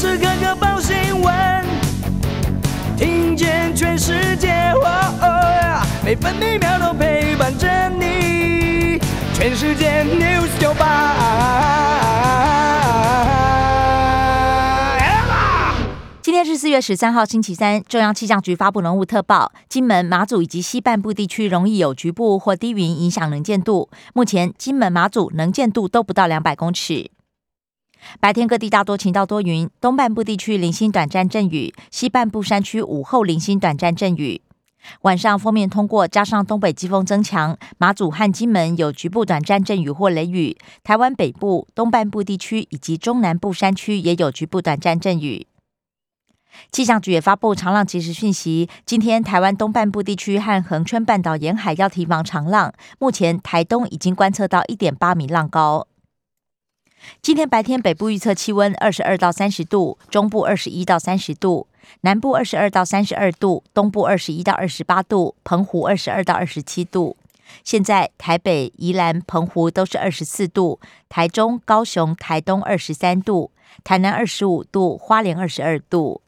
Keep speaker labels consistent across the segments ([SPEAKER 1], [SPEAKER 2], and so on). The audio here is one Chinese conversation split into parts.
[SPEAKER 1] 时刻刻报新闻，听见全世界，每分每秒都陪伴着你。全世界 news 九八。
[SPEAKER 2] 今天是四月十三号，星期三。中央气象局发布浓雾特报，金门、马祖以及西半部地区容易有局部或低云影响能见度。目前，金门、马祖能见度都不到两百公尺。白天各地大多晴到多云，东半部地区零星短暂阵雨，西半部山区午后零星短暂阵雨。晚上锋面通过，加上东北季风增强，马祖和金门有局部短暂阵雨或雷雨。台湾北部、东半部地区以及中南部山区也有局部短暂阵雨。气象局也发布长浪即时讯息，今天台湾东半部地区和恒春半岛沿海要提防长浪，目前台东已经观测到一点八米浪高。今天白天北部预测气温二十二到三十度，中部二十一到三十度，南部二十二到三十二度，东部二十一到二十八度，澎湖二十二到二十七度。现在台北、宜兰、澎湖都是二十四度，台中、高雄、台东二十三度，台南二十五度，花莲二十二度。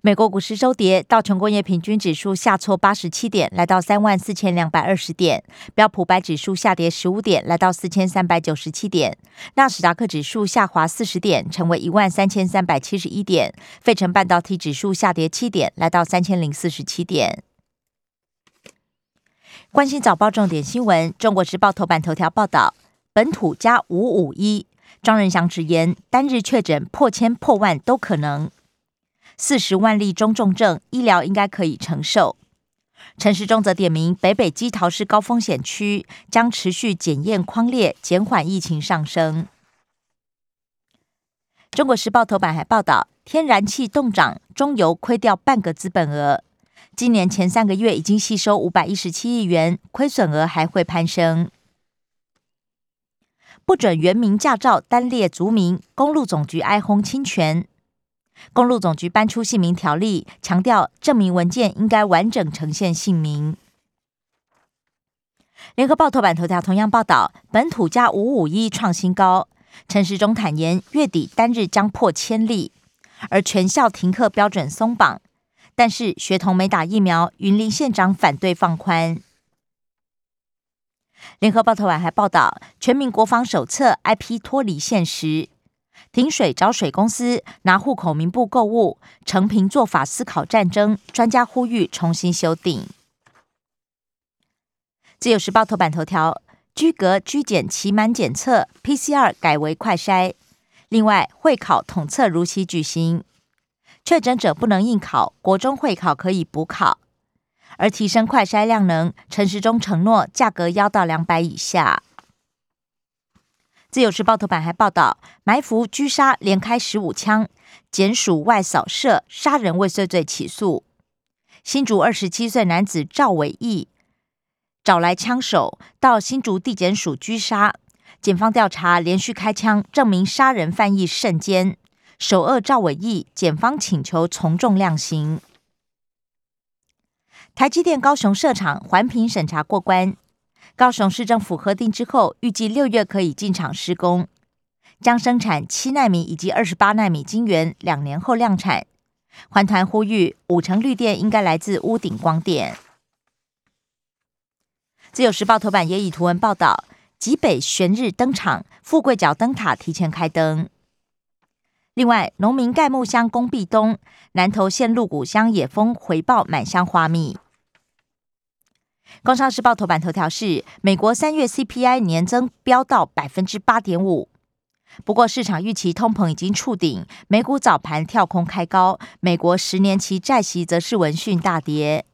[SPEAKER 2] 美国股市收跌，道琼工业平均指数下挫八十七点，来到三万四千两百二十点；标普白指数下跌十五点，来到四千三百九十七点；纳斯达克指数下滑四十点，成为一万三千三百七十一点；费城半导体指数下跌七点，来到三千零四十七点。关心早报重点新闻，《中国时报》头版头条报道：本土加五五一，庄仁祥直言，单日确诊破千破万都可能。四十万例中重症，医疗应该可以承受。陈时中则点名北北基桃是高风险区，将持续检验框列，减缓疫情上升。中国时报头版还报道，天然气冻涨，中油亏掉半个资本额。今年前三个月已经吸收五百一十七亿元，亏损额还会攀升。不准原名驾照单列族名，公路总局哀轰侵权。公路总局搬出姓名条例，强调证明文件应该完整呈现姓名。联合报头版头条同样报道，本土加五五一创新高。陈时中坦言，月底单日将破千例，而全校停课标准松绑，但是学童没打疫苗，云林县长反对放宽。联合报头版还报道，全民国防手册 IP 脱离现实。停水找水公司拿户口名簿购物，成平做法思考战争。专家呼吁重新修订。自由时报头版头条：居隔居检期满检测，PCR 改为快筛。另外，会考统测如期举行，确诊者不能应考，国中会考可以补考。而提升快筛量能，陈时中承诺价格要到两百以下。自由时报头版还报道，埋伏狙杀连开十五枪，检署外扫射杀人未遂罪起诉。新竹二十七岁男子赵伟义找来枪手到新竹地检署狙杀，检方调查连续开枪，证明杀人犯意甚坚。首恶赵伟义，检方请求从重量刑。台积电高雄设厂环评审查过关。高雄市政府核定之后，预计六月可以进场施工，将生产七纳米以及二十八纳米晶圆，两年后量产。环团呼吁，五成绿电应该来自屋顶光电。自由时报头版也以图文报道，极北玄日登场，富贵角灯塔提前开灯。另外，农民盖木箱供壁东，南投县鹿谷乡野蜂回报满箱花蜜。工商时报头版头条是美国三月 CPI 年增飙到百分之八点五，不过市场预期通膨已经触顶，美股早盘跳空开高，美国十年期债息则是闻讯大跌。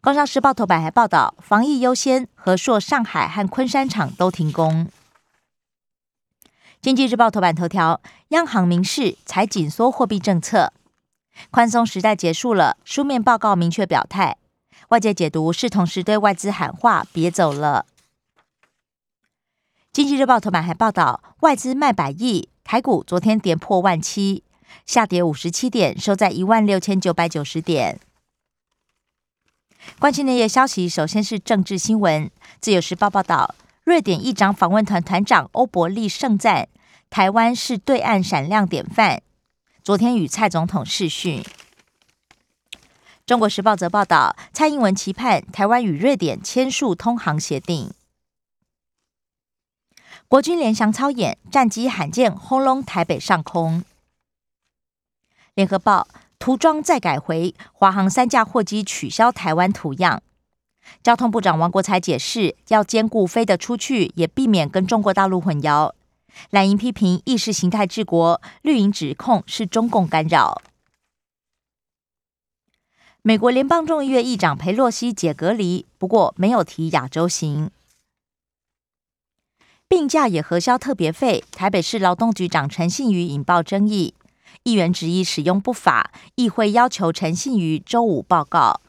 [SPEAKER 2] 工商时报头版还报道，防疫优先，和硕上海和昆山厂都停工。经济日报头版头条，央行明示才紧缩货币政策，宽松时代结束了，书面报告明确表态。外界解读是同时对外资喊话：“别走了。”经济日报头版还报道，外资卖百亿，台股昨天跌破万七，下跌五十七点，收在一万六千九百九十点。关心内页消息，首先是政治新闻。自由时报报道，瑞典议长访问团团长欧伯利盛赞台湾是对岸闪亮典范。昨天与蔡总统视讯。中国时报则报道，蔡英文期盼台湾与瑞典签署通航协定。国军联翔操演，战机罕见轰隆台北上空。联合报涂装再改回，华航三架货机取消台湾图样。交通部长王国才解释，要兼顾飞得出去，也避免跟中国大陆混淆。蓝营批评意识形态治国，绿营指控是中共干扰。美国联邦众议院议长佩洛西解隔离，不过没有提亚洲行。病假也核销特别费，台北市劳动局长陈信宇引爆争议，议员质疑使用不法，议会要求陈信宇周五报告。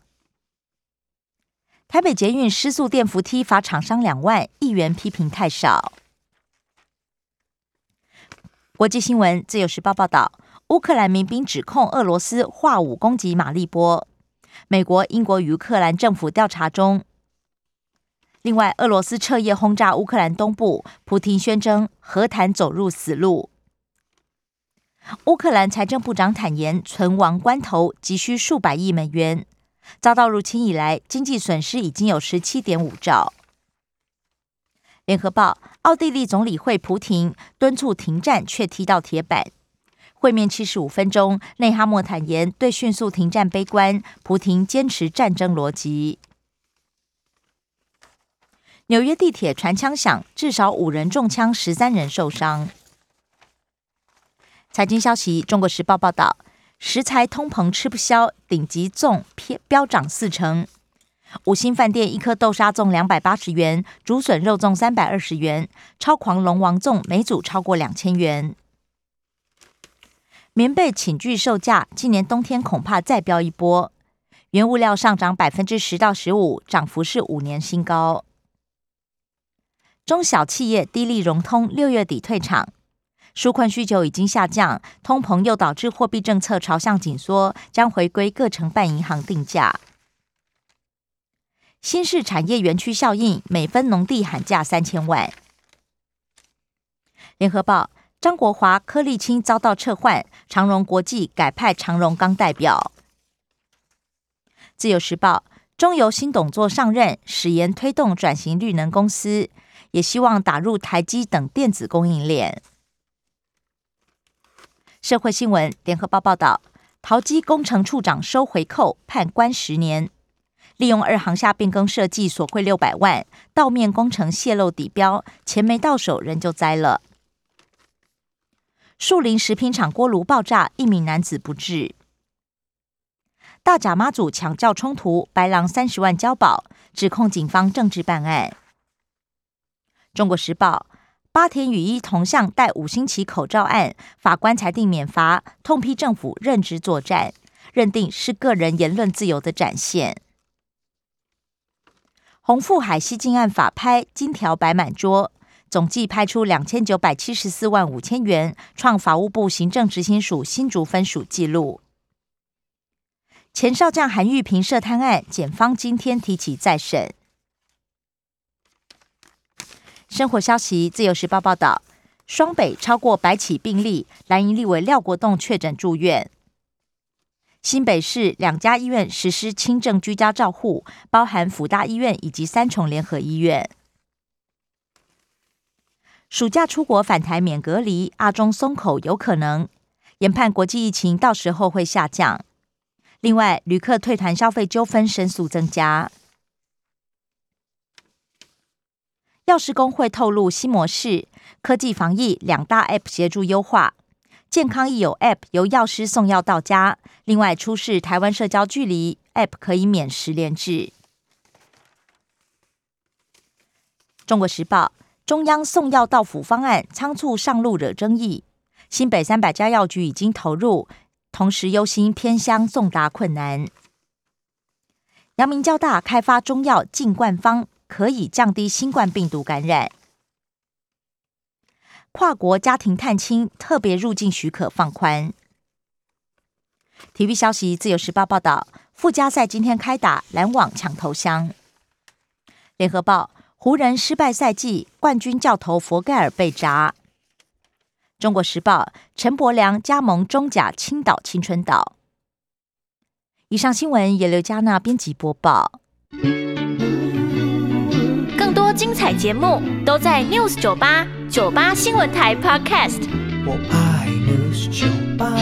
[SPEAKER 2] 台北捷运失速电扶梯罚厂商两万，议员批评太少。国际新闻，自由时报报道，乌克兰民兵指控俄罗斯化武攻击马利波，美国、英国与克兰政府调查中。另外，俄罗斯彻夜轰炸乌克兰东部，普廷宣称和谈走入死路。乌克兰财政部长坦言，存亡关头急需数百亿美元。遭到入侵以来，经济损失已经有十七点五兆。联合报：奥地利总理会普廷敦促停战，却踢到铁板。会面七十五分钟，内哈莫坦言对迅速停战悲观，普廷坚持战争逻辑。纽约地铁传枪响，至少五人中枪，十三人受伤。财经消息：中国时报报道。食材通膨吃不消，顶级粽偏飙涨四成。五星饭店一颗豆沙粽两百八十元，竹笋肉粽三百二十元，超狂龙王粽每组超过两千元。棉被寝具售价今年冬天恐怕再飙一波，原物料上涨百分之十到十五，涨幅是五年新高。中小企业低利融通六月底退场。纾困需求已经下降，通膨又导致货币政策朝向紧缩，将回归各承办银行定价。新式产业园区效应，每分农地喊价三千万。联合报：张国华、柯立青遭到撤换，长荣国际改派长荣刚代表。自由时报：中油新董座上任，誓言推动转型绿能公司，也希望打入台积等电子供应链。社会新闻：联合报报道，陶机工程处长收回扣，判关十年。利用二航下变更设计，索贿六百万，道面工程泄露底标，钱没到手，人就栽了。树林食品厂锅炉爆炸，一名男子不治。大甲妈祖抢教冲突，白狼三十万交保，指控警方政治办案。中国时报。八田雨衣铜像戴五星旗口罩案，法官裁定免罚，痛批政府认知作战，认定是个人言论自由的展现。洪富海西进案法拍金条摆满桌，总计拍出两千九百七十四万五千元，创法务部行政执行署新竹分署纪录。前少将韩玉平涉贪案，检方今天提起再审。生活消息：自由时报报道，双北超过百起病例，蓝营立委廖国栋确诊住院。新北市两家医院实施轻症居家照护，包含辅大医院以及三重联合医院。暑假出国返台免隔离，阿中松口有可能，研判国际疫情到时候会下降。另外，旅客退团消费纠纷申诉增加。药师工会透露新模式，科技防疫两大 App 协助优化。健康益友 App 由药师送药到家，另外出示台湾社交距离 App 可以免时连制。中国时报：中央送药到府方案仓促上路惹争议，新北三百家药局已经投入，同时忧心偏乡送达困难。阳明交大开发中药进灌方。可以降低新冠病毒感染。跨国家庭探亲特别入境许可放宽。体育消息：自由时报报道，附加赛今天开打，篮网抢头香。联合报：湖人失败赛季，冠军教头佛盖尔被砸。中国时报陈伯良加盟中甲青岛青春岛。以上新闻由刘嘉娜编辑播报。
[SPEAKER 3] 更多精彩节目都在 News 九八九八新闻台 Podcast。
[SPEAKER 1] 我爱 News 酒吧。